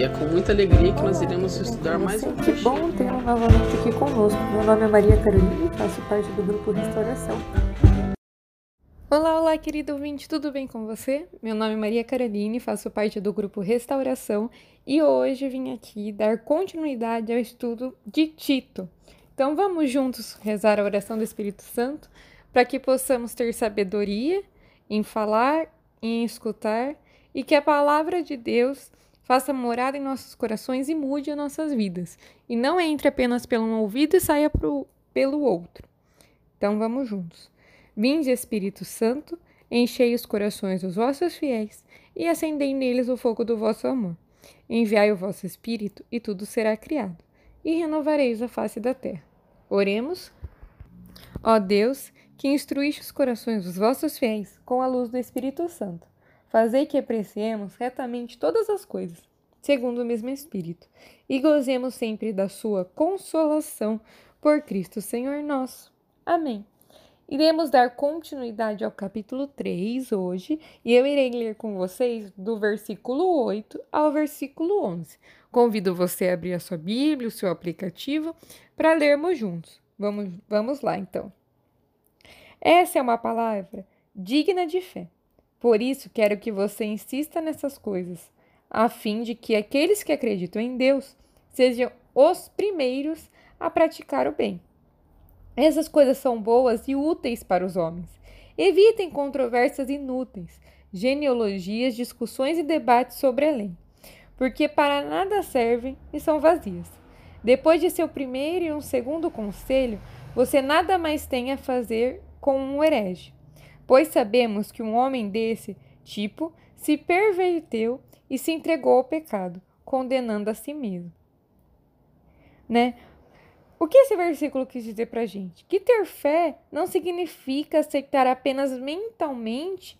e é com muita alegria que nós iremos estudar mais um Que bom tê-lo novamente aqui conosco. Meu nome é Maria Carolina e faço parte do grupo Restauração. Olá, olá, querido ouvinte, tudo bem com você? Meu nome é Maria Caroline, faço parte do grupo Restauração e hoje vim aqui dar continuidade ao estudo de Tito. Então vamos juntos rezar a oração do Espírito Santo para que possamos ter sabedoria em falar, em escutar e que a palavra de Deus faça morada em nossos corações e mude as nossas vidas e não entre apenas pelo um ouvido e saia pro, pelo outro. Então vamos juntos. Vinde, Espírito Santo, enchei os corações dos vossos fiéis e acendei neles o fogo do vosso amor. Enviai o vosso Espírito e tudo será criado, e renovareis a face da terra. Oremos. Ó Deus, que instruíste os corações dos vossos fiéis com a luz do Espírito Santo, fazei que apreciemos retamente todas as coisas, segundo o mesmo Espírito, e gozemos sempre da sua consolação por Cristo Senhor nosso. Amém. Iremos dar continuidade ao capítulo 3 hoje e eu irei ler com vocês do versículo 8 ao versículo 11. Convido você a abrir a sua Bíblia, o seu aplicativo, para lermos juntos. Vamos, vamos lá então. Essa é uma palavra digna de fé. Por isso, quero que você insista nessas coisas, a fim de que aqueles que acreditam em Deus sejam os primeiros a praticar o bem. Essas coisas são boas e úteis para os homens. Evitem controvérsias inúteis, genealogias, discussões e debates sobre a lei, porque para nada servem e são vazias. Depois de seu primeiro e um segundo conselho, você nada mais tem a fazer com um herege, pois sabemos que um homem desse tipo se perverteu e se entregou ao pecado, condenando a si mesmo. Né? O que esse versículo quis dizer pra gente? Que ter fé não significa aceitar apenas mentalmente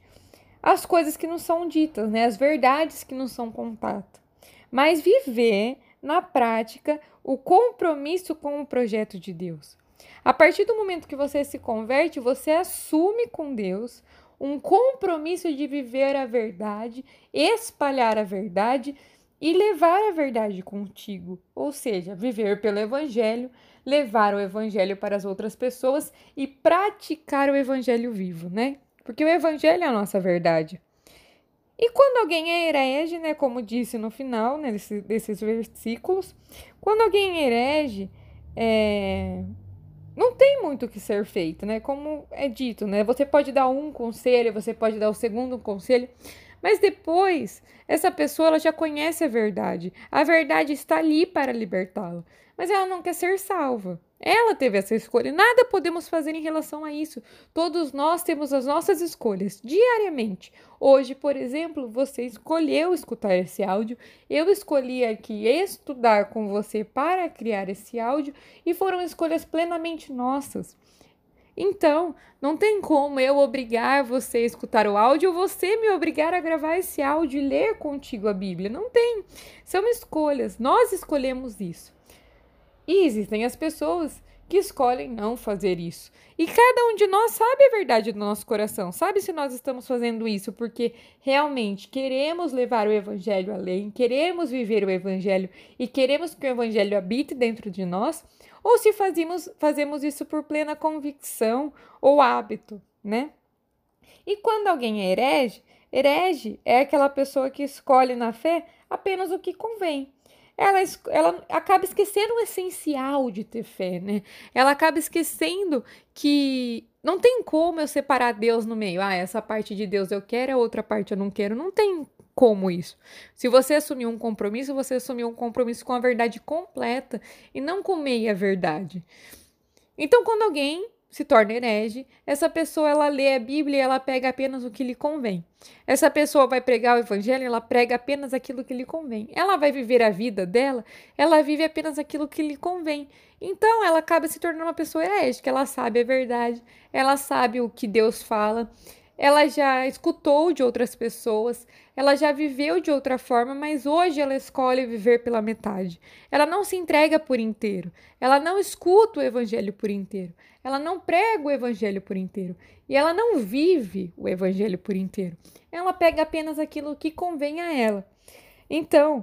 as coisas que não são ditas, né? As verdades que não são contadas, mas viver na prática o compromisso com o projeto de Deus. A partir do momento que você se converte, você assume com Deus um compromisso de viver a verdade, espalhar a verdade e levar a verdade contigo, ou seja, viver pelo evangelho, levar o evangelho para as outras pessoas e praticar o evangelho vivo, né? Porque o evangelho é a nossa verdade. E quando alguém é herege, né, como disse no final né, desse, desses versículos, quando alguém é herege, é, não tem muito o que ser feito, né? Como é dito, né? Você pode dar um conselho, você pode dar o segundo conselho, mas depois essa pessoa ela já conhece a verdade. A verdade está ali para libertá-la, mas ela não quer ser salva. Ela teve essa escolha. Nada podemos fazer em relação a isso. Todos nós temos as nossas escolhas diariamente. Hoje, por exemplo, você escolheu escutar esse áudio. Eu escolhi aqui estudar com você para criar esse áudio e foram escolhas plenamente nossas. Então, não tem como eu obrigar você a escutar o áudio ou você me obrigar a gravar esse áudio e ler contigo a Bíblia. Não tem. São escolhas. Nós escolhemos isso. E existem as pessoas que escolhem não fazer isso. E cada um de nós sabe a verdade do nosso coração, sabe se nós estamos fazendo isso porque realmente queremos levar o evangelho além, queremos viver o evangelho e queremos que o evangelho habite dentro de nós, ou se fazemos, fazemos isso por plena convicção ou hábito, né? E quando alguém é herege, herege é aquela pessoa que escolhe na fé apenas o que convém ela, ela acaba esquecendo o essencial de ter fé, né? Ela acaba esquecendo que não tem como eu separar Deus no meio. Ah, essa parte de Deus eu quero, a outra parte eu não quero. Não tem como isso. Se você assumir um compromisso, você assumiu um compromisso com a verdade completa e não com meia verdade. Então, quando alguém se torna herege. Essa pessoa ela lê a Bíblia e ela pega apenas o que lhe convém. Essa pessoa vai pregar o evangelho, ela prega apenas aquilo que lhe convém. Ela vai viver a vida dela, ela vive apenas aquilo que lhe convém. Então ela acaba se tornando uma pessoa herégica, ela sabe a verdade, ela sabe o que Deus fala, ela já escutou de outras pessoas, ela já viveu de outra forma, mas hoje ela escolhe viver pela metade. Ela não se entrega por inteiro, ela não escuta o evangelho por inteiro, ela não prega o evangelho por inteiro e ela não vive o evangelho por inteiro. Ela pega apenas aquilo que convém a ela. Então,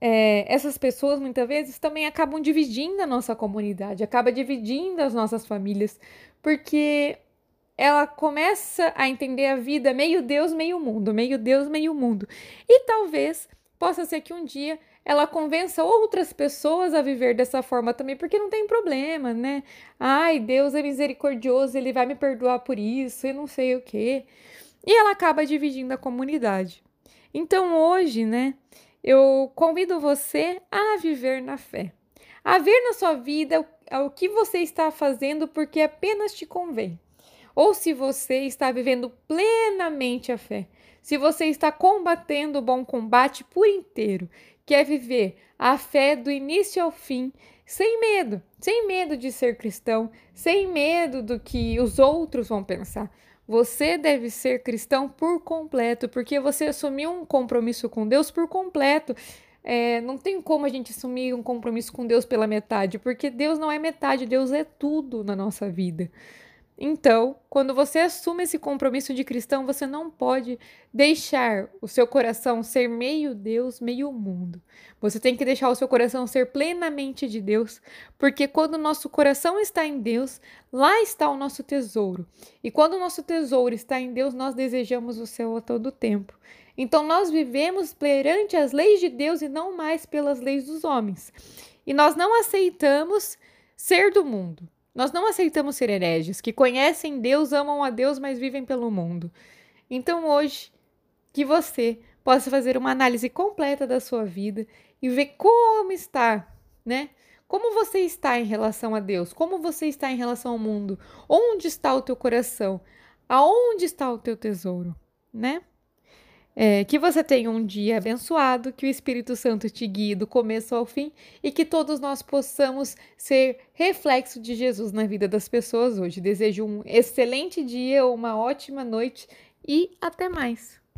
é, essas pessoas muitas vezes também acabam dividindo a nossa comunidade, acaba dividindo as nossas famílias, porque ela começa a entender a vida meio Deus, meio mundo, meio Deus, meio mundo. E talvez possa ser que um dia ela convença outras pessoas a viver dessa forma também, porque não tem problema, né? Ai, Deus é misericordioso, ele vai me perdoar por isso, eu não sei o quê. E ela acaba dividindo a comunidade. Então hoje, né, eu convido você a viver na fé. A ver na sua vida o que você está fazendo porque apenas te convém ou se você está vivendo plenamente a fé, se você está combatendo o bom combate por inteiro, que é viver a fé do início ao fim, sem medo, sem medo de ser cristão, sem medo do que os outros vão pensar. Você deve ser cristão por completo, porque você assumiu um compromisso com Deus por completo. É, não tem como a gente assumir um compromisso com Deus pela metade, porque Deus não é metade, Deus é tudo na nossa vida. Então, quando você assume esse compromisso de cristão, você não pode deixar o seu coração ser meio Deus, meio mundo. Você tem que deixar o seu coração ser plenamente de Deus, porque quando o nosso coração está em Deus, lá está o nosso tesouro. E quando o nosso tesouro está em Deus, nós desejamos o céu a todo tempo. Então, nós vivemos perante as leis de Deus e não mais pelas leis dos homens. E nós não aceitamos ser do mundo. Nós não aceitamos ser hereges, que conhecem Deus, amam a Deus, mas vivem pelo mundo. Então, hoje, que você possa fazer uma análise completa da sua vida e ver como está, né? Como você está em relação a Deus? Como você está em relação ao mundo? Onde está o teu coração? Aonde está o teu tesouro, né? É, que você tenha um dia abençoado, que o Espírito Santo te guie do começo ao fim e que todos nós possamos ser reflexo de Jesus na vida das pessoas hoje. Desejo um excelente dia, uma ótima noite e até mais.